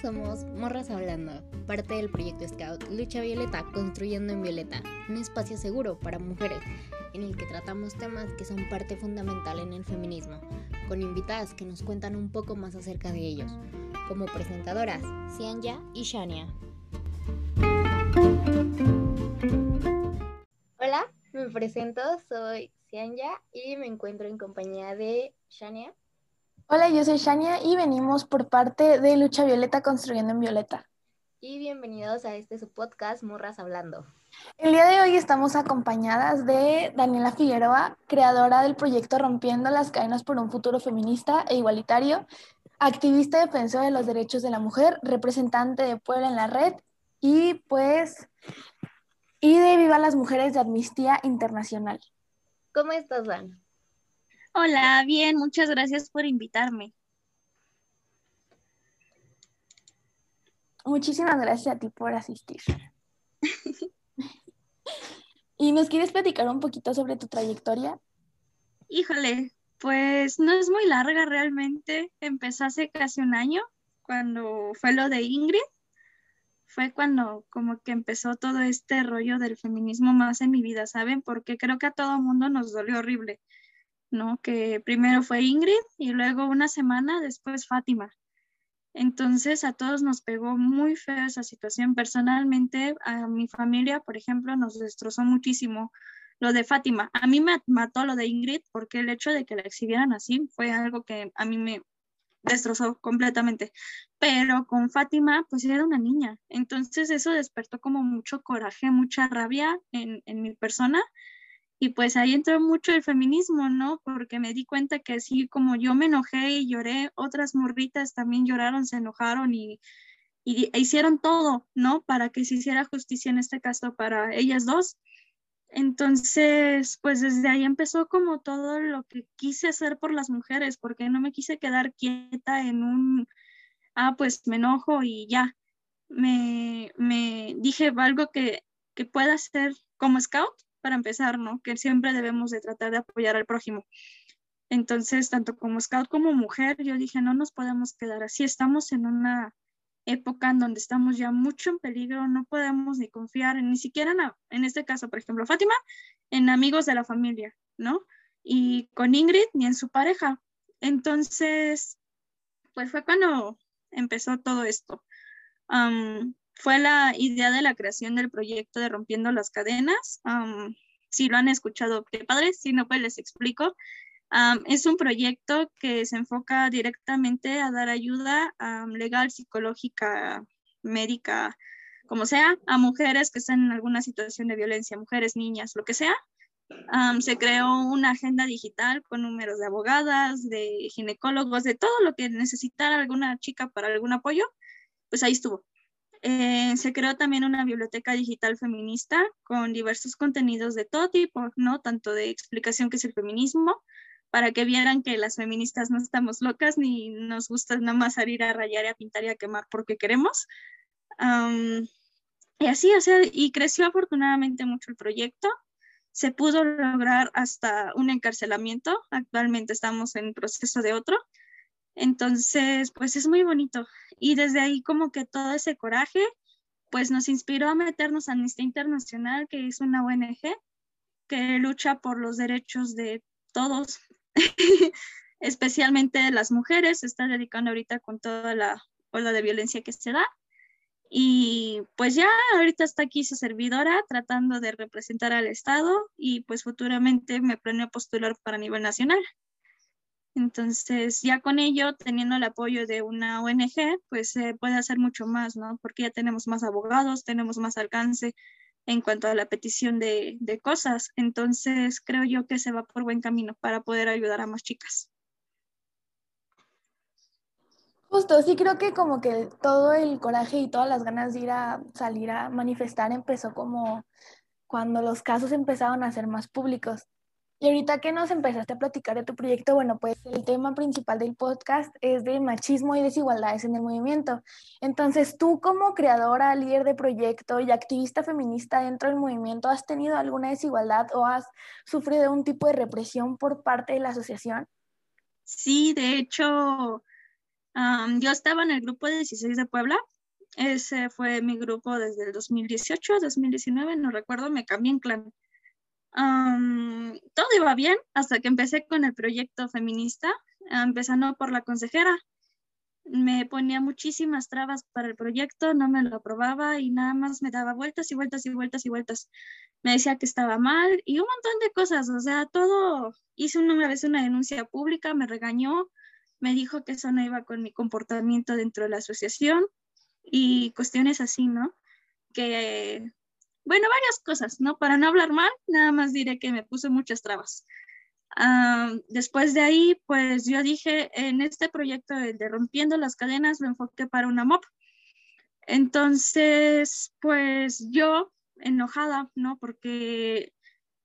somos Morras Hablando, parte del proyecto Scout Lucha Violeta Construyendo en Violeta, un espacio seguro para mujeres en el que tratamos temas que son parte fundamental en el feminismo, con invitadas que nos cuentan un poco más acerca de ellos, como presentadoras Cianya y Shania. Hola, me presento, soy Cianya y me encuentro en compañía de Shania. Hola, yo soy Shania y venimos por parte de Lucha Violeta Construyendo en Violeta. Y bienvenidos a este su podcast Morras Hablando. El día de hoy estamos acompañadas de Daniela Figueroa, creadora del proyecto Rompiendo las Cadenas por un Futuro Feminista e Igualitario, activista defensora de los derechos de la mujer, representante de Puebla en la red y pues y de Viva las Mujeres de Amnistía Internacional. ¿Cómo estás, Dan? Hola, bien, muchas gracias por invitarme. Muchísimas gracias a ti por asistir. ¿Y nos quieres platicar un poquito sobre tu trayectoria? Híjole, pues no es muy larga realmente. Empecé hace casi un año, cuando fue lo de Ingrid. Fue cuando como que empezó todo este rollo del feminismo más en mi vida, ¿saben? Porque creo que a todo mundo nos dolió horrible. ¿No? Que primero fue Ingrid y luego una semana después Fátima. Entonces a todos nos pegó muy feo esa situación. Personalmente, a mi familia, por ejemplo, nos destrozó muchísimo lo de Fátima. A mí me mató lo de Ingrid porque el hecho de que la exhibieran así fue algo que a mí me destrozó completamente. Pero con Fátima, pues era una niña. Entonces eso despertó como mucho coraje, mucha rabia en, en mi persona y pues ahí entró mucho el feminismo, ¿no? Porque me di cuenta que así como yo me enojé y lloré, otras morritas también lloraron, se enojaron y, y hicieron todo, ¿no? Para que se hiciera justicia en este caso para ellas dos. Entonces, pues desde ahí empezó como todo lo que quise hacer por las mujeres, porque no me quise quedar quieta en un, ah, pues me enojo y ya. Me, me dije algo que, que pueda hacer como scout, para empezar, ¿no? Que siempre debemos de tratar de apoyar al prójimo. Entonces, tanto como scout como mujer, yo dije, no nos podemos quedar así, estamos en una época en donde estamos ya mucho en peligro, no podemos ni confiar, ni siquiera en, en este caso, por ejemplo, Fátima, en amigos de la familia, ¿no? Y con Ingrid, ni en su pareja. Entonces, pues fue cuando empezó todo esto fue la idea de la creación del proyecto de Rompiendo las Cadenas. si lo han escuchado, qué padre, si no, pues les explico. es un proyecto que se enfoca directamente a dar ayuda legal, psicológica, médica, como sea, a mujeres que están en alguna situación de violencia, mujeres, niñas, lo que sea. se creó una agenda digital con números de abogadas, de ginecólogos, de todo lo que necesitara alguna chica para algún apoyo, pues ahí estuvo. Eh, se creó también una biblioteca digital feminista con diversos contenidos de todo tipo, ¿no? Tanto de explicación que es el feminismo, para que vieran que las feministas no estamos locas ni nos gusta nada más salir a rayar a pintar y a quemar porque queremos. y así, o sea, y creció afortunadamente mucho el proyecto. Se pudo lograr hasta un encarcelamiento. Actualmente estamos en proceso de otro. Entonces, pues es muy bonito. Y desde ahí como que todo ese coraje, pues nos inspiró a meternos a Amnistía Internacional, que es una ONG que lucha por los derechos de todos, especialmente de las mujeres. Se está dedicando ahorita con toda la ola de violencia que se da. Y pues ya ahorita está aquí su servidora tratando de representar al Estado y pues futuramente me planeo postular para nivel nacional. Entonces, ya con ello, teniendo el apoyo de una ONG, pues se puede hacer mucho más, ¿no? Porque ya tenemos más abogados, tenemos más alcance en cuanto a la petición de, de cosas. Entonces, creo yo que se va por buen camino para poder ayudar a más chicas. Justo, sí creo que como que todo el coraje y todas las ganas de ir a salir a manifestar empezó como cuando los casos empezaron a ser más públicos. Y ahorita que nos empezaste a platicar de tu proyecto, bueno, pues el tema principal del podcast es de machismo y desigualdades en el movimiento. Entonces, tú como creadora, líder de proyecto y activista feminista dentro del movimiento, ¿has tenido alguna desigualdad o has sufrido un tipo de represión por parte de la asociación? Sí, de hecho, yo estaba en el grupo de 16 de Puebla. Ese fue mi grupo desde el 2018, 2019, no recuerdo, me cambié en clan. Todo iba bien hasta que empecé con el proyecto feminista, empezando por la consejera. Me ponía muchísimas trabas para el proyecto, no me lo aprobaba y nada más me daba vueltas y vueltas y vueltas y vueltas. Me decía que estaba mal y un montón de cosas, o sea, todo. Hice una vez una denuncia pública, me regañó, me dijo que eso no iba con mi comportamiento dentro de la asociación y cuestiones así, ¿no? Que, bueno, varias cosas, ¿no? Para no hablar mal, nada más diré que me puso muchas trabas. Ah, después de ahí, pues yo dije, en este proyecto de, de Rompiendo las Cadenas lo enfoqué para una MOP. Entonces, pues yo enojada, ¿no? Porque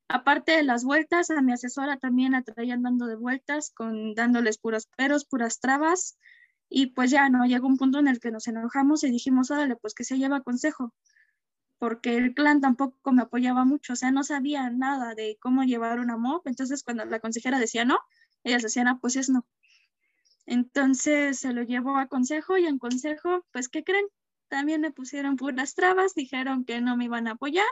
aparte de las vueltas, a mi asesora también la traían dando de vueltas, con dándoles puros peros, puras trabas. Y pues ya, ¿no? Llegó un punto en el que nos enojamos y dijimos, órale, pues que se lleva consejo, porque el clan tampoco me apoyaba mucho, o sea, no sabía nada de cómo llevar una MOP. Entonces, cuando la consejera decía no, ellas decían, ah, pues es no. Entonces se lo llevó a consejo y en consejo, pues, ¿qué creen? También me pusieron puras trabas, dijeron que no me iban a apoyar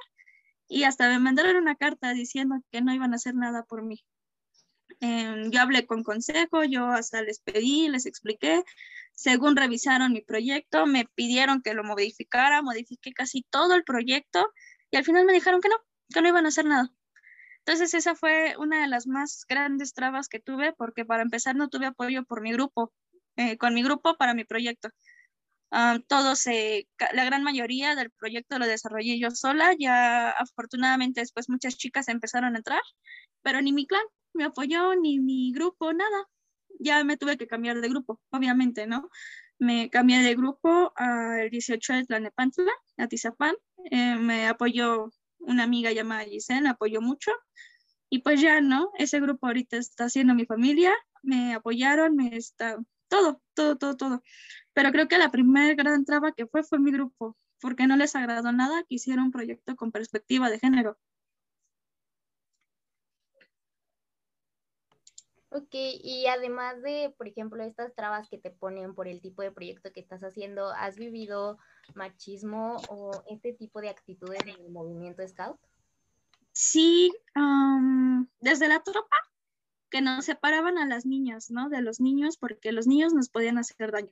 y hasta me mandaron una carta diciendo que no iban a hacer nada por mí. Em, yo hablé con consejo, yo hasta les pedí, les expliqué. Según revisaron mi proyecto, me pidieron que lo modificara, modifiqué casi todo el proyecto y al final me dijeron que no, que no iban a hacer nada. Entonces esa fue una de las más grandes trabas que tuve porque para empezar no tuve apoyo por mi grupo, eh, con mi grupo para mi proyecto. Ah, todos, la gran mayoría del proyecto lo desarrollé yo sola. Ya afortunadamente después muchas chicas empezaron a entrar, pero ni mi clan me apoyó, ni mi grupo, nada. Ya me tuve que cambiar de grupo, obviamente, ¿no? Me cambié de grupo al 18 de Tlanepantla, a Tizapán. Eh, me apoyó una amiga llamada Giselle, me apoyó mucho. Y pues ya, ¿no? Ese grupo ahorita está siendo mi familia, me apoyaron, me está, todo, todo, todo, todo. Pero creo que la primera gran traba que fue fue mi grupo, porque no les agradó nada que hiciera un proyecto con perspectiva de género. Ok, y además de, por ejemplo, estas trabas que te ponen por el tipo de proyecto que estás haciendo, ¿has vivido machismo o este tipo de actitudes en el movimiento Scout? Sí, desde la tropa que nos separaban a las niñas, ¿no? De los niños, porque los niños nos podían hacer daño.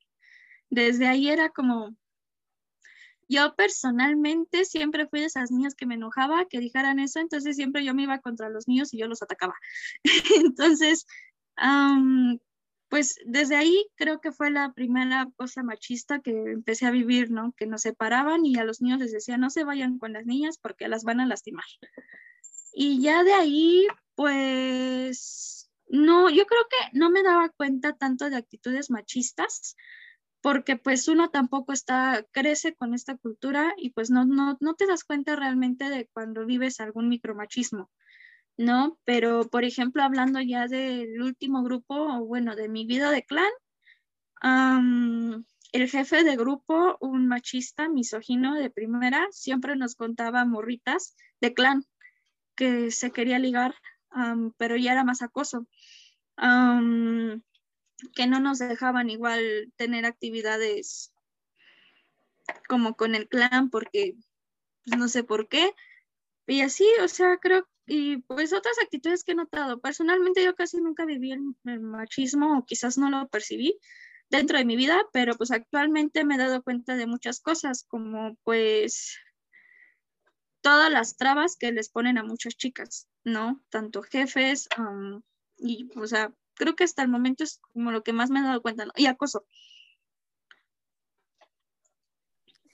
Desde ahí era como, yo personalmente siempre fui de esas niñas que me enojaba que dijeran eso, entonces siempre yo me iba contra los niños y yo los atacaba. entonces, pues desde ahí creo que fue la primera cosa machista que empecé a vivir, ¿no? Que nos separaban y a los niños les decía, no se vayan con las niñas porque las van a lastimar. Y ya de ahí, pues no, yo creo que no me daba cuenta tanto de actitudes machistas, porque pues uno tampoco está, crece con esta cultura y pues no, no, no te das cuenta realmente de cuando vives algún micromachismo, ¿no? Pero, por ejemplo, hablando ya del último grupo, o bueno, de mi vida de clan, el jefe de grupo, un machista misógino de primera, siempre nos contaba morritas de clan que se quería ligar pero ya era más acoso, que no nos dejaban igual tener actividades como con el clan, porque pues, no sé por qué. Y así, o sea, creo, y pues otras actitudes que he notado. Personalmente yo casi nunca viví el, machismo o quizás no lo percibí dentro de mi vida, pero pues actualmente me he dado cuenta de muchas cosas, como pues todas las trabas que les ponen a muchas chicas, ¿no? Tanto jefes, y, o sea, creo que hasta el momento es como lo que más me he dado cuenta, ¿no? Y acoso.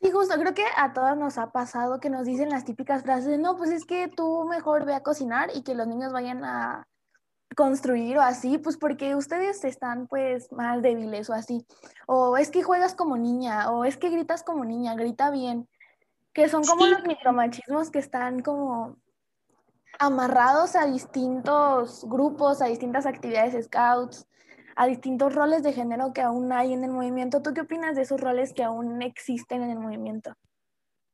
Sí, justo, creo que a todas nos ha pasado que nos dicen las típicas frases de, no, pues es que tú mejor ve a cocinar y que los niños vayan a construir o así, pues porque ustedes están pues más débiles o así. O es que juegas como niña, o es que gritas como niña, grita bien que son como los micromachismos que están como amarrados a distintos grupos, a distintas actividades scouts, a distintos roles de género que aún hay en el movimiento. ¿Tú qué opinas de esos roles que aún existen en el movimiento?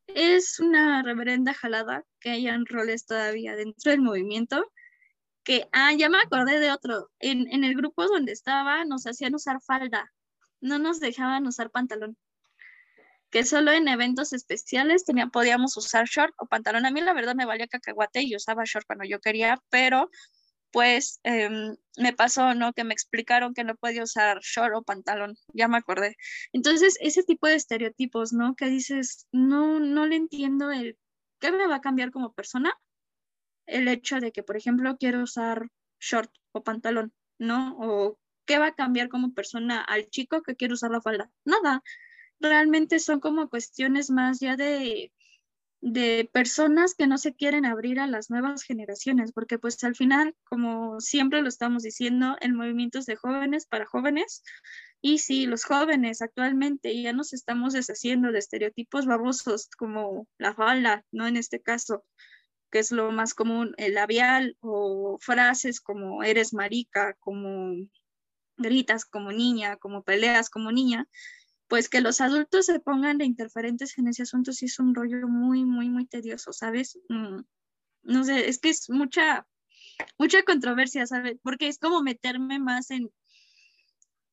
Es una reverenda jalada que hayan roles todavía dentro del movimiento. Que, ah, ya me acordé de otro. En, en el grupo donde estaba nos hacían usar falda, no nos dejaban usar pantalón. Que solo en eventos especiales tenía, podíamos usar short o pantalón. A mí la verdad me valía cacahuate y usaba short cuando yo quería, pero pues em, me pasó, ¿no? Que me explicaron que no podía usar short o pantalón, ya me acordé. Entonces, ese tipo de estereotipos, ¿no? Que dices, no, no le entiendo el, ¿qué me va a cambiar como persona? El hecho de que, por ejemplo, quiero usar short o pantalón, ¿no? O qué va a cambiar como persona al chico que quiere usar la falda. Nada, realmente son como cuestiones más ya de, de personas que no se quieren abrir a las nuevas generaciones, porque pues al final, como siempre lo estamos diciendo, el movimiento es de jóvenes para jóvenes. Y si los jóvenes actualmente ya nos estamos deshaciendo de estereotipos babosos como la falda, ¿no? En este caso, que es lo más común, el labial o frases como eres marica, como gritas como niña, como peleas como niña, pues que los adultos se pongan de interferentes en ese asunto sí es un rollo muy, muy, muy tedioso, ¿sabes? Mm, no sé, es que es mucha, mucha controversia, ¿sabes? Porque es como meterme más en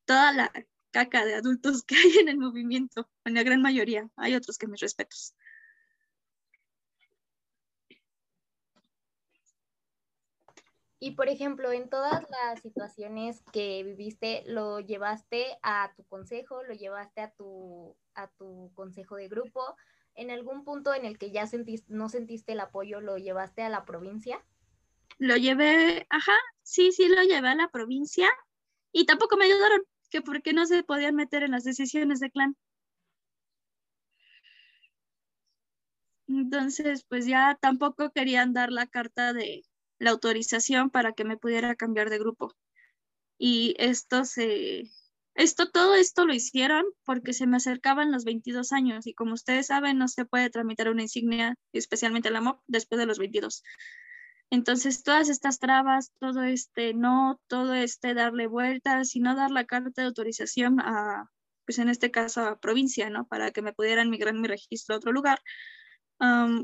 toda la caca de adultos que hay en el movimiento, en la gran mayoría. Hay otros que mis respetos. Y por ejemplo, en todas las situaciones que viviste, ¿lo llevaste a tu consejo, lo llevaste a tu, a tu consejo de grupo? ¿En algún punto en el que ya sentiste, no sentiste el apoyo, lo llevaste a la provincia? Lo llevé, ajá, sí, sí, lo llevé a la provincia y tampoco me ayudaron, que porque no se podían meter en las decisiones de clan. Entonces, pues ya tampoco querían dar la carta de, la autorización para que me pudiera cambiar de grupo. Y esto se, esto, todo esto lo hicieron porque se me acercaban los 22 años y como ustedes saben, no se puede tramitar una insignia, especialmente la MOP, después de los 22. Entonces, todas estas trabas, todo este no, todo este darle vueltas y no dar la carta de autorización a, pues en este caso a provincia, ¿no? Para que me pudieran migrar mi registro a otro lugar,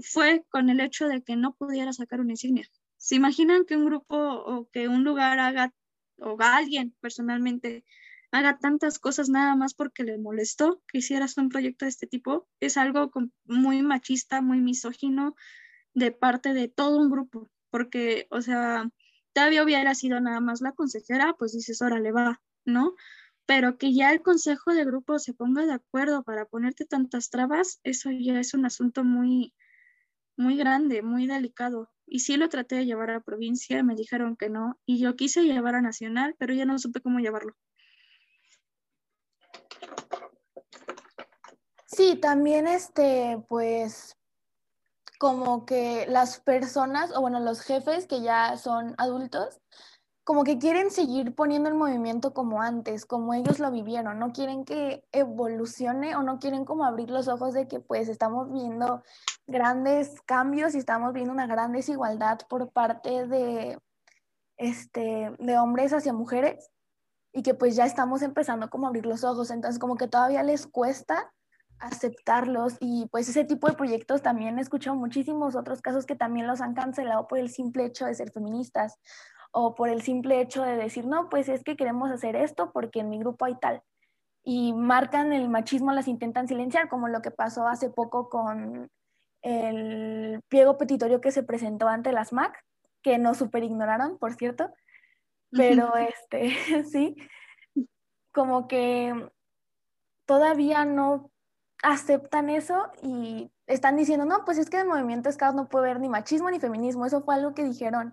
fue con el hecho de que no pudiera sacar una insignia. ¿Se imaginan que un grupo o que un lugar haga, o alguien personalmente haga tantas cosas nada más porque le molestó que hicieras un proyecto de este tipo? Es algo muy machista, muy misógino de parte de todo un grupo, porque, o sea, todavía hubiera sido nada más la consejera, pues dices, órale, va, ¿no? Pero que ya el consejo de grupo se ponga de acuerdo para ponerte tantas trabas, eso ya es un asunto muy, muy grande, muy delicado. Y sí lo traté de llevar a provincia, me dijeron que no, y yo quise llevar a nacional, pero ya no supe cómo llevarlo. Sí, también este, pues, como que las personas, o bueno, los jefes que ya son adultos, como que quieren seguir poniendo el movimiento como antes, como ellos lo vivieron, no quieren que evolucione o no quieren como abrir los ojos de que pues estamos viendo grandes cambios y estamos viendo una gran desigualdad por parte de, este, de hombres hacia mujeres y que pues ya estamos empezando como a abrir los ojos, entonces como que todavía les cuesta aceptarlos y pues ese tipo de proyectos también he escuchado muchísimos otros casos que también los han cancelado por el simple hecho de ser feministas o por el simple hecho de decir, no, pues es que queremos hacer esto porque en mi grupo hay tal. Y marcan el machismo, las intentan silenciar, como lo que pasó hace poco con el pliego petitorio que se presentó ante las MAC, que no super ignoraron, por cierto. Pero este, sí, como que todavía no aceptan eso y están diciendo, no, pues es que el movimiento Scout no puede ver ni machismo ni feminismo. Eso fue algo que dijeron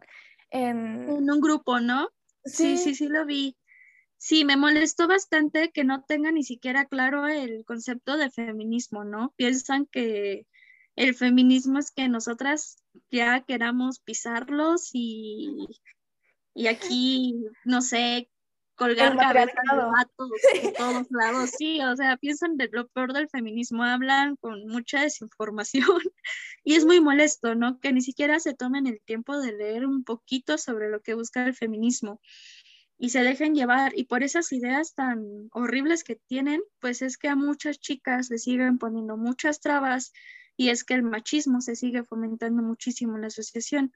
en, un grupo, ¿no? Sí. sí, sí, lo vi. Sí, me molestó bastante que no tenga ni siquiera claro el concepto de feminismo, ¿no? Piensan que el feminismo es que nosotras ya queramos pisarlos y, y aquí, no sé, colgar cabezas de todos lados. Sí, o sea, piensan de lo peor del feminismo, hablan con mucha desinformación y es muy molesto, ¿no? Que ni siquiera se tomen el tiempo de leer un poquito sobre lo que busca el feminismo y se dejen llevar. Y por esas ideas tan horribles que tienen, pues es que a muchas chicas le siguen poniendo muchas trabas y es que el machismo se sigue fomentando muchísimo en la asociación.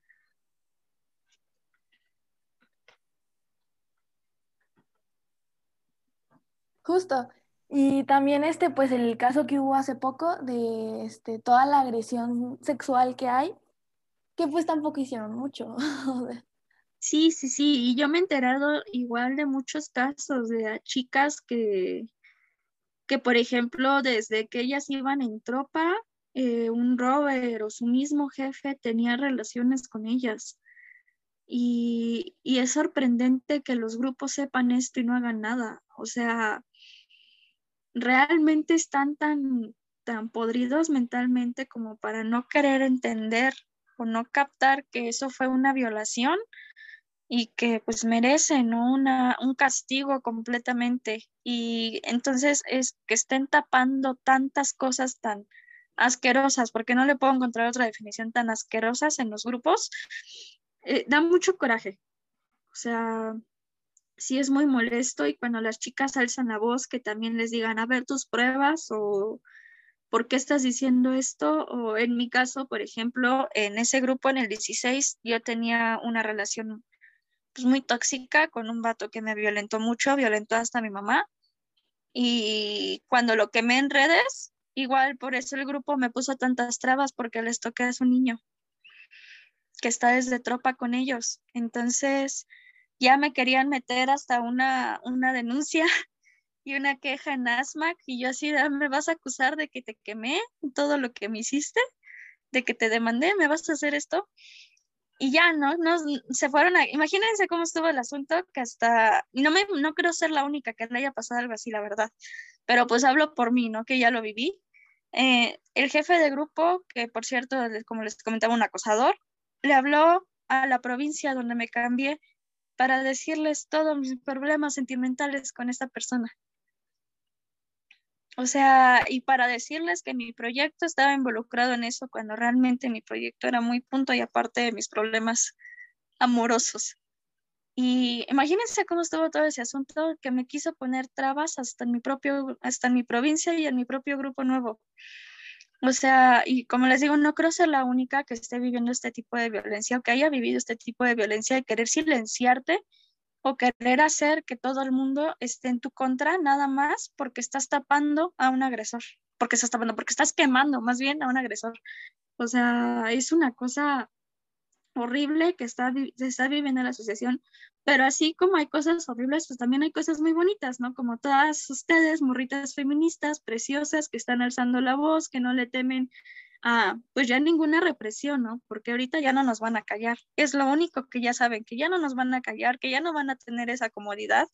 Justo. Y también este, pues el caso que hubo hace poco de este, toda la agresión sexual que hay, que pues tampoco hicieron mucho. sí, sí, sí, y yo me he enterado igual de muchos casos de chicas que, que por ejemplo, desde que ellas iban en tropa, eh, un rover o su mismo jefe tenía relaciones con ellas. Y, y es sorprendente que los grupos sepan esto y no hagan nada. O sea, realmente están tan, tan podridos mentalmente como para no querer entender o no captar que eso fue una violación y que pues merecen una, un castigo completamente. Y entonces es que estén tapando tantas cosas tan asquerosas, porque no le puedo encontrar otra definición tan asquerosas en los grupos, eh, da mucho coraje. O sea, sí es muy molesto y cuando las chicas alzan la voz que también les digan, a ver tus pruebas o por qué estás diciendo esto. O en mi caso, por ejemplo, en ese grupo, en el 16, yo tenía una relación pues, muy tóxica con un vato que me violentó mucho, violentó hasta a mi mamá. Y cuando lo quemé en redes, igual por eso el grupo me puso tantas trabas porque les toqué a su niño que está desde tropa con ellos. Entonces, ya me querían meter hasta una, una denuncia y una queja en ASMAC y yo así, ah, ¿me vas a acusar de que te quemé todo lo que me hiciste? ¿De que te demandé? ¿Me vas a hacer esto? Y ya, ¿no? Nos, se fueron a... Imagínense cómo estuvo el asunto, que hasta... No, me, no creo ser la única que le haya pasado algo así, la verdad. Pero pues hablo por mí, ¿no? Que ya lo viví. Eh, el jefe de grupo, que por cierto, como les comentaba, un acosador, le habló a la provincia donde me cambié para decirles todos mis problemas sentimentales con esta persona. O sea, y para decirles que mi proyecto estaba involucrado en eso cuando realmente mi proyecto era muy punto y aparte de mis problemas amorosos. Y imagínense cómo estuvo todo ese asunto que me quiso poner trabas hasta en mi propio, hasta en mi provincia y en mi propio grupo nuevo. O sea, y como les digo, no creo ser la única que esté viviendo este tipo de violencia o que haya vivido este tipo de violencia de querer silenciarte o querer hacer que todo el mundo esté en tu contra nada más porque estás tapando a un agresor, porque estás tapando, porque estás quemando más bien a un agresor. O sea, es una cosa horrible que está, se está viviendo en la asociación, pero así como hay cosas horribles, pues también hay cosas muy bonitas, ¿no? Como todas ustedes, morritas feministas, preciosas, que están alzando la voz, que no le temen a, pues ya ninguna represión, ¿no? Porque ahorita ya no nos van a callar. Es lo único que ya saben, que ya no nos van a callar, que ya no van a tener esa comodidad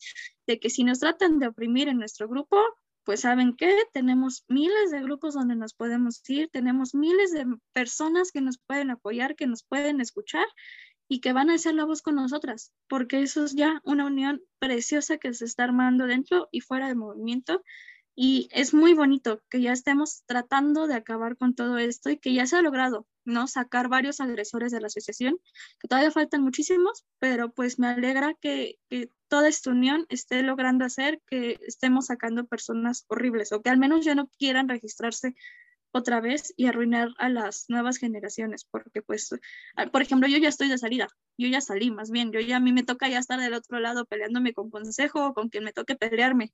de que si nos tratan de oprimir en nuestro grupo, pues saben que tenemos miles de grupos donde nos podemos ir, tenemos miles de personas que nos pueden apoyar, que nos pueden escuchar y que van a hacer la voz con nosotras, porque eso es ya una unión preciosa que se está armando dentro y fuera de movimiento. Y es muy bonito que ya estemos tratando de acabar con todo esto y que ya se ha logrado, ¿no? Sacar varios agresores de la asociación, que todavía faltan muchísimos, pero pues me alegra que, que toda esta unión esté logrando hacer que estemos sacando personas horribles o que al menos ya no quieran registrarse otra vez y arruinar a las nuevas generaciones, porque pues, ah, por ejemplo, yo ya estoy de salida, yo ya salí más bien, yo ya a mí me toca ya estar del otro lado peleándome con consejo o con quien me toque pelearme,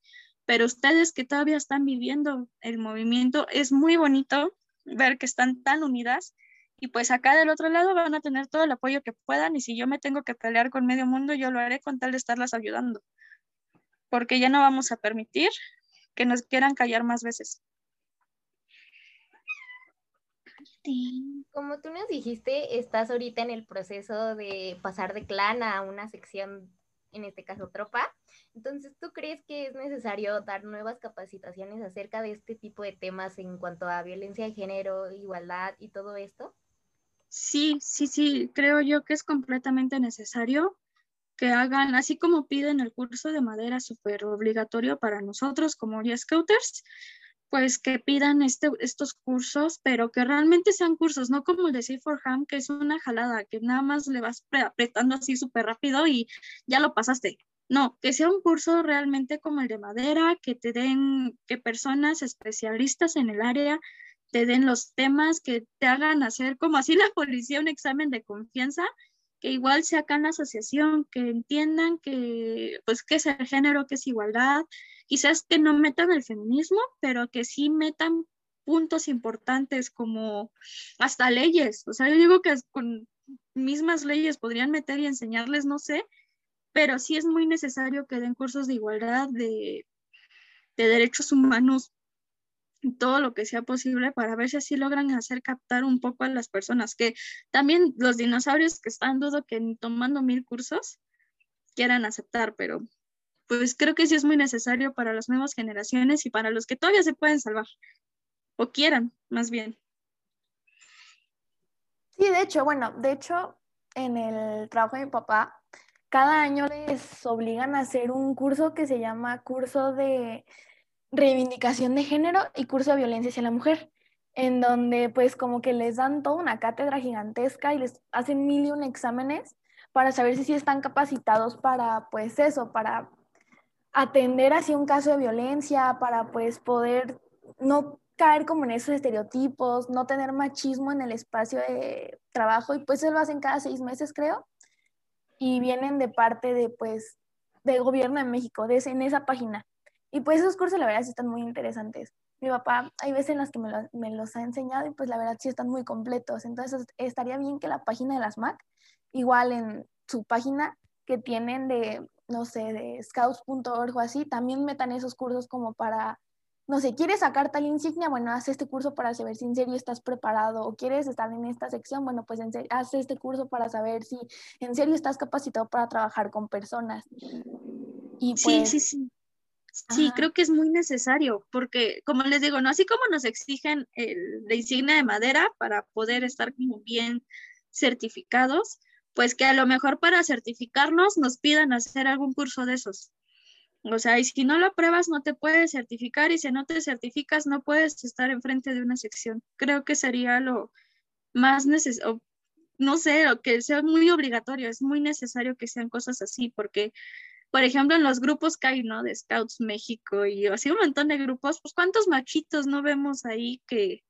pero ustedes que todavía están viviendo el movimiento, es muy bonito ver que están tan unidas y pues acá del otro lado van a tener todo el apoyo que puedan y si yo me tengo que pelear con medio mundo, yo lo haré con tal de estarlas ayudando, porque ya no vamos a permitir que nos quieran callar más veces. Como tú nos dijiste, estás ahorita en el proceso de pasar de clan a una sección, en este caso tropa. Entonces, ¿tú crees que es necesario dar nuevas capacitaciones acerca de este tipo de temas en cuanto a violencia de género, igualdad y todo esto? Sí, sí, sí, creo yo que es completamente necesario que hagan, así como piden el curso de madera súper obligatorio para nosotros como ya scouters, pues que pidan este, estos cursos, pero que realmente sean cursos, no como el de Safe for Ham, que es una jalada, que nada más le vas apretando así súper rápido y ya lo pasaste. No, que sea un curso realmente como el de madera, que te den, que personas especialistas en el área te den los temas que te hagan hacer como así la policía un examen de confianza que igual sea acá en la asociación, que entiendan que, pues, qué es el género, qué es igualdad, quizás que no metan el feminismo, pero que sí metan puntos importantes como hasta leyes. O sea, yo digo que con mismas leyes podrían meter y enseñarles, no sé, pero sí es muy necesario que den cursos de igualdad, de, de derechos humanos, todo lo que sea posible para ver si así logran hacer captar un poco a las personas, que también los dinosaurios que están, dudo que tomando mil cursos quieran aceptar, pero pues creo que sí es muy necesario para las nuevas generaciones y para los que todavía se pueden salvar, o quieran, más bien. Sí, de hecho, bueno, de hecho, en el trabajo de mi papá, cada año les obligan a hacer un curso que se llama curso de reivindicación de género y curso de violencia hacia la mujer, en donde pues como que les dan toda una cátedra gigantesca y les hacen mil y un exámenes para saber si sí están capacitados para pues eso, para atender así un caso de violencia, para pues poder no caer como en esos estereotipos, no tener machismo en el espacio de trabajo y pues eso lo hacen cada seis meses creo y vienen de parte de pues del gobierno de México, de, en esa página. Y pues esos cursos la verdad sí están muy interesantes. Mi papá hay veces en las que me, me los ha enseñado y pues la verdad sí están muy completos. Entonces estaría bien que la página de las MAC, igual en su página que tienen de, no sé, de scouts.org o así, también metan esos cursos como para, no sé, quieres sacar tal insignia, bueno, haz este curso para saber si en serio estás preparado o quieres estar en esta sección, bueno, pues en haz este curso para saber si en serio estás capacitado para trabajar con personas. Y pues, sí, sí, sí. Sí, creo que es muy necesario, porque como les digo, no así como nos exigen el, la insignia de madera para poder estar como bien certificados, pues que a lo mejor para certificarnos nos pidan hacer algún curso de esos. O sea, y si no lo apruebas no te puedes certificar y si no te certificas no puedes estar enfrente de una sección. Creo que sería lo más necesario, no sé, que sea muy obligatorio, es muy necesario que sean cosas así, porque por ejemplo, en los grupos que hay, ¿no? De Scouts México y así un montón de grupos, pues cuántos machitos no vemos ahí que,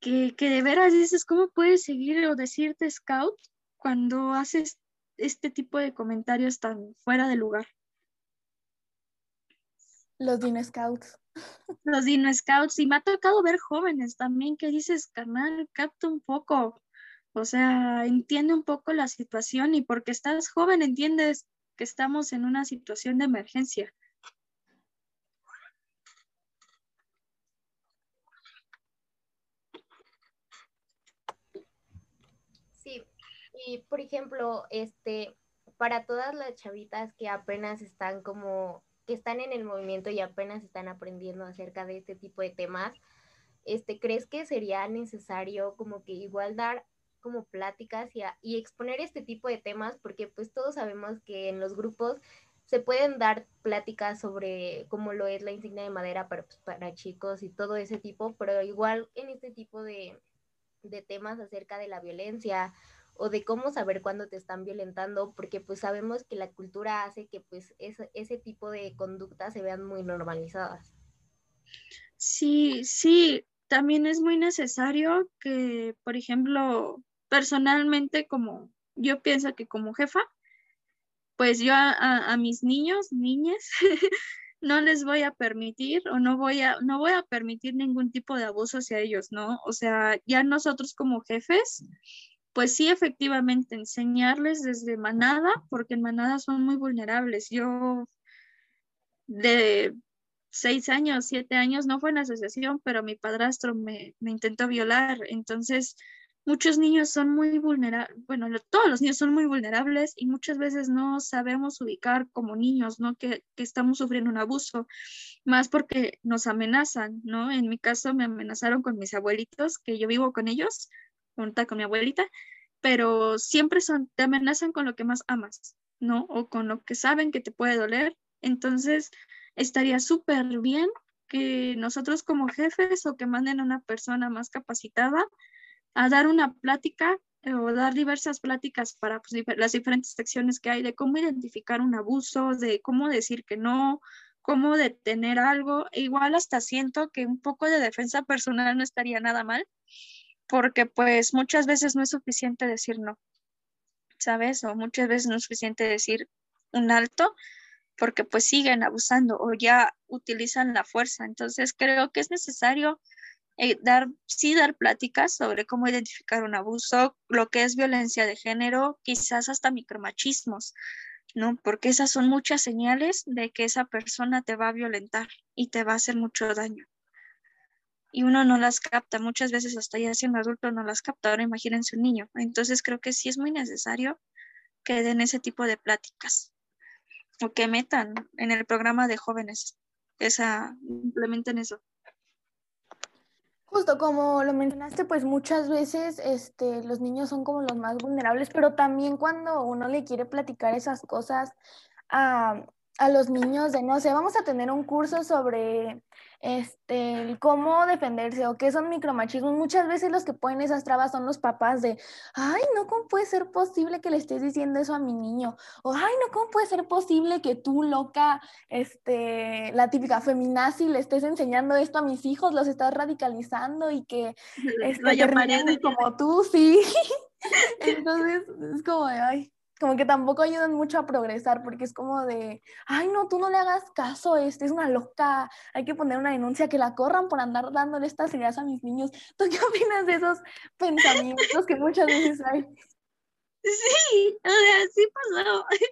que, que de veras dices, ¿cómo puedes seguir o decirte Scout cuando haces este tipo de comentarios tan fuera de lugar? Los Dino Scouts. Los Dino Scouts. Y me ha tocado ver jóvenes también que dices, carnal, capta un poco. O sea, entiende un poco la situación y porque estás joven entiendes que estamos en una situación de emergencia. Sí, y por ejemplo, este, para todas las chavitas que apenas están como, que están en el movimiento y apenas están aprendiendo acerca de este tipo de temas, este, ¿crees que sería necesario como que igual dar como pláticas y, exponer este tipo de temas, porque pues todos sabemos que en los grupos se pueden dar pláticas sobre cómo lo es la insignia de madera para, pues, para chicos y todo ese tipo, pero igual en este tipo de, de temas acerca de la violencia o de cómo saber cuándo te están violentando, porque pues sabemos que la cultura hace que pues ese, ese tipo de conductas se vean muy normalizadas. Sí, sí, también es muy necesario que, por ejemplo, personalmente como yo pienso que como jefa, pues yo a, mis niños, niñas, no les voy a permitir o no voy a, no voy a permitir ningún tipo de abuso hacia ellos, ¿no? O sea, ya nosotros como jefes, pues sí, efectivamente, enseñarles desde manada, porque en manada son muy vulnerables. Yo de seis años, siete años, no fue en asociación, pero mi padrastro me, me intentó violar. Entonces, muchos niños son muy vulnerables, bueno, todos los niños son muy vulnerables y muchas veces no sabemos ubicar como niños, ¿no? Que, que, estamos sufriendo un abuso, más porque nos amenazan, ¿no? En mi caso me amenazaron con mis abuelitos, que yo vivo con ellos, con mi abuelita, pero siempre son, te amenazan con lo que más amas, ¿no? O con lo que saben que te puede doler. Entonces, estaría súper bien que nosotros como jefes o que manden a una persona más capacitada a dar una plática eh, o dar diversas pláticas para pues, las diferentes secciones que hay de cómo identificar un abuso, de cómo decir que no, cómo detener algo. E igual hasta siento que un poco de defensa personal no estaría nada mal, porque pues muchas veces no es suficiente decir no. ¿sabes? O muchas veces no es suficiente decir un alto porque pues siguen abusando o ya utilizan la fuerza. Entonces creo que es necesario eh, dar, sí dar pláticas sobre cómo identificar un abuso, lo que es violencia de género, quizás hasta micromachismos, ¿no? Porque esas son muchas señales de que esa persona te va a violentar y te va a hacer mucho daño. Y uno no las capta, muchas veces hasta ya siendo adulto no las capta, ahora imagínense un niño. Entonces creo que sí es muy necesario que den ese tipo de pláticas o que metan en el programa de jóvenes esa, implementen eso. Justo como lo mencionaste, pues muchas veces este, los niños son como los más vulnerables, pero también cuando uno le quiere platicar esas cosas a, a los niños de, no sé, vamos a tener un curso sobre este, cómo defenderse o qué son micromachismos. Muchas veces los que ponen esas trabas son los papás de, ay, no, ¿cómo puede ser posible que le estés diciendo eso a mi niño? O, ay, no, ¿cómo puede ser posible que tú, loca, este, la típica feminazi, le estés enseñando esto a mis hijos, los estás radicalizando y que este, como tú, sí. Entonces, es como de, ay, como que tampoco ayudan mucho a progresar porque es como de, ay no, tú no le hagas caso, este es una loca, hay que poner una denuncia que la corran por andar dándole estas ideas a mis niños. ¿Tú qué opinas de esos pensamientos que muchas veces hay? Sí, o sea, sí pasó.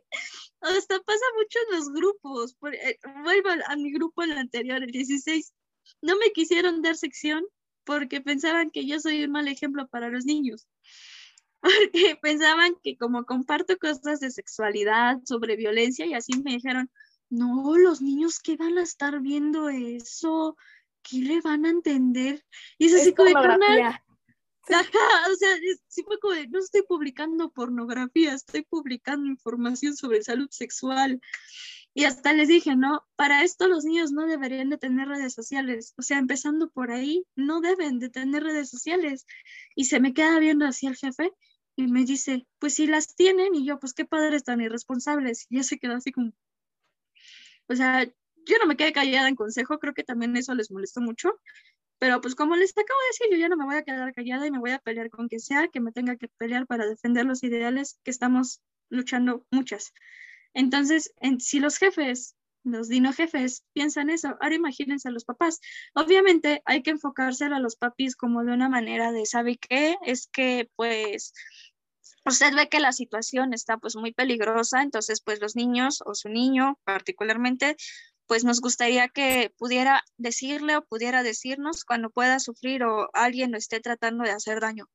Hasta pasa mucho en los grupos. Eh, vuelvo a mi grupo en el anterior, el 16. No me quisieron dar sección porque pensaban que yo soy un mal ejemplo para los niños porque pensaban que como comparto cosas de sexualidad, sobre violencia y así me dijeron, no, los niños que van a estar viendo eso, ¿qué le van a entender? Y es así como de carnal. o sea, sí fue como de, no estoy publicando pornografía, estoy publicando información sobre salud sexual. Y hasta les dije, no, para esto los niños no deberían de tener redes sociales. O sea, empezando por ahí, no deben de tener redes sociales. Y se me queda viendo así el jefe y me dice, pues si las tienen, y yo, pues qué padres tan irresponsables. Y ya se quedó así como, o sea, yo no me quedé callada en consejo, creo que también eso les molestó mucho, pero pues como les acabo de decir, yo ya no me voy a quedar callada y me voy a pelear con quien sea que me tenga que pelear para defender los ideales que estamos luchando muchas. Entonces, si los jefes, los dino jefes, piensan eso, ahora imagínense a los papás. Obviamente hay que enfocarse a los papis como de una manera de, ¿sabe qué? Es que pues usted ve que la situación está pues muy peligrosa, entonces pues los niños o su niño particularmente, pues nos gustaría que pudiera decirle o pudiera decirnos cuando pueda sufrir o alguien lo esté tratando de hacer daño.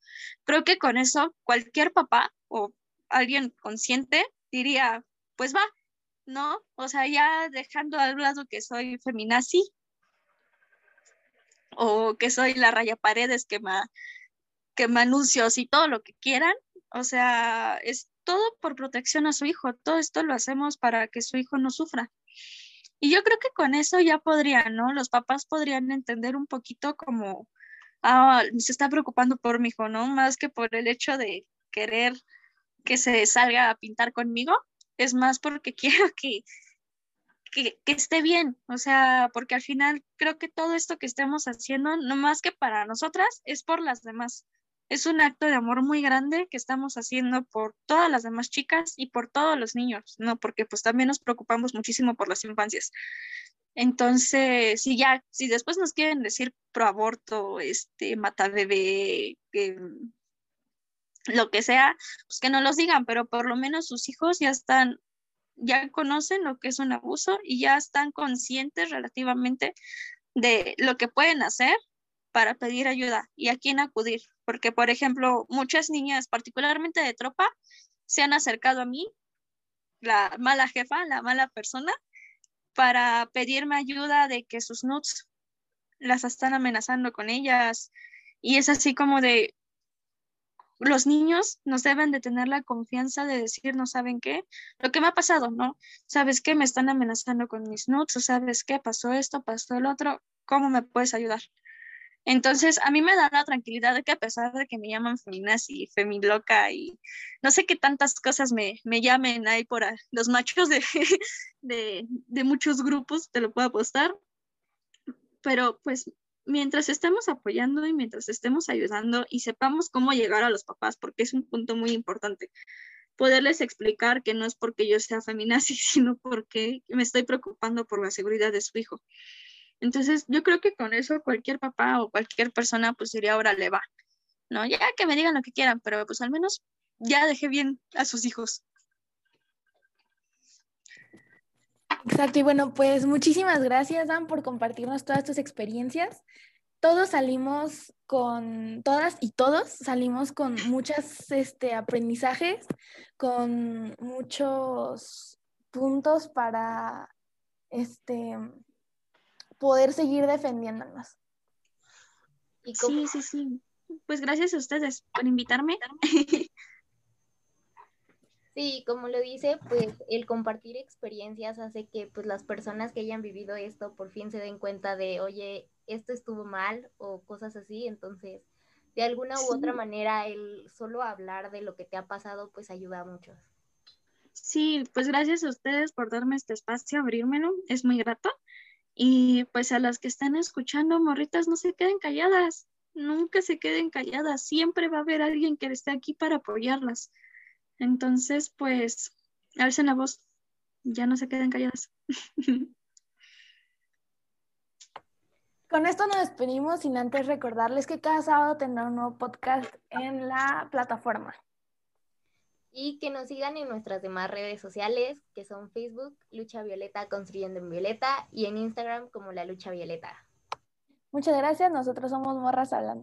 Creo que con eso cualquier papá o alguien consciente diría, pues va, ¿no? O sea, ya dejando al lado que soy feminazi o que soy la raya paredes que me, que me y todo lo que quieran, o sea, es todo por protección a su hijo. Todo esto lo hacemos para que su hijo no sufra. Y yo creo que con eso ya podrían, ¿no? Los papás podrían entender un poquito como, ah, se está preocupando por mi hijo, ¿no? Más que por el hecho de querer que se salga a pintar conmigo, es más porque quiero que, que, esté bien, o sea, porque al final creo que todo esto que estemos haciendo, no más que para nosotras, es por las demás es un acto de amor muy grande que estamos haciendo por todas las demás chicas y por todos los niños, ¿no? Porque pues también nos preocupamos muchísimo por las infancias. Entonces, si ya, si después nos quieren decir pro aborto, este, mata bebé, lo que sea, pues que no los digan, pero por lo menos sus hijos ya están, ya conocen lo que es un abuso y ya están conscientes relativamente de lo que pueden hacer para pedir ayuda y a quién acudir. Porque, por ejemplo, muchas niñas, particularmente de tropa, se han acercado a mí, la mala jefa, la mala persona, para pedirme ayuda de que sus nuts las están amenazando con ellas. Y es así como de, los niños nos deben de tener la confianza de decir, no saben qué, lo que me ha pasado, ¿no? ¿Sabes qué? Me están amenazando con mis nuts, sabes qué, pasó esto, pasó el otro, ¿cómo me puedes ayudar? Entonces, a mí me da la tranquilidad de que a pesar de que me llaman feminazi, femiloca y no sé qué tantas cosas me, me llamen ahí por los machos de, de, de muchos grupos, te lo puedo apostar, pero pues mientras estemos apoyando y mientras estemos ayudando y sepamos cómo llegar a los papás, porque es un punto muy importante. poderles explicar que no es porque yo sea feminazi, sino porque me estoy preocupando por la seguridad de su hijo. Entonces, yo creo que con eso cualquier papá o cualquier persona, pues diría, ahora le va, ¿no? Ya que me digan lo que quieran, pero pues al menos ya dejé bien a sus hijos. Exacto, y bueno, pues muchísimas gracias, Dan, por compartirnos todas tus experiencias. Todos salimos con, todas y todos salimos con muchos este, aprendizajes, con muchos puntos para este, poder seguir defendiéndonos. Sí, sí, sí. Pues gracias a ustedes por invitarme. Sí, como lo dice, pues el compartir experiencias hace que pues las personas que hayan vivido esto por fin se den cuenta de, oye, esto estuvo mal o cosas así, entonces de alguna u otra manera el solo hablar de lo que te ha pasado pues ayuda a muchos. Sí, pues gracias a ustedes por darme este espacio, abrírmelo, es muy grato. Y pues a las que están escuchando, morritas, no se queden calladas, nunca se queden calladas, siempre va a haber alguien que esté aquí para apoyarlas. Entonces, pues, alcen la voz, ya no se queden calladas. Con esto nos despedimos sin antes recordarles que cada sábado tendrá un nuevo podcast en la plataforma. Y que nos sigan en nuestras demás redes sociales, que son Facebook, Lucha Violeta Construyendo en Violeta, y en Instagram como La Lucha Violeta. Muchas gracias, nosotros somos Morras Hablando.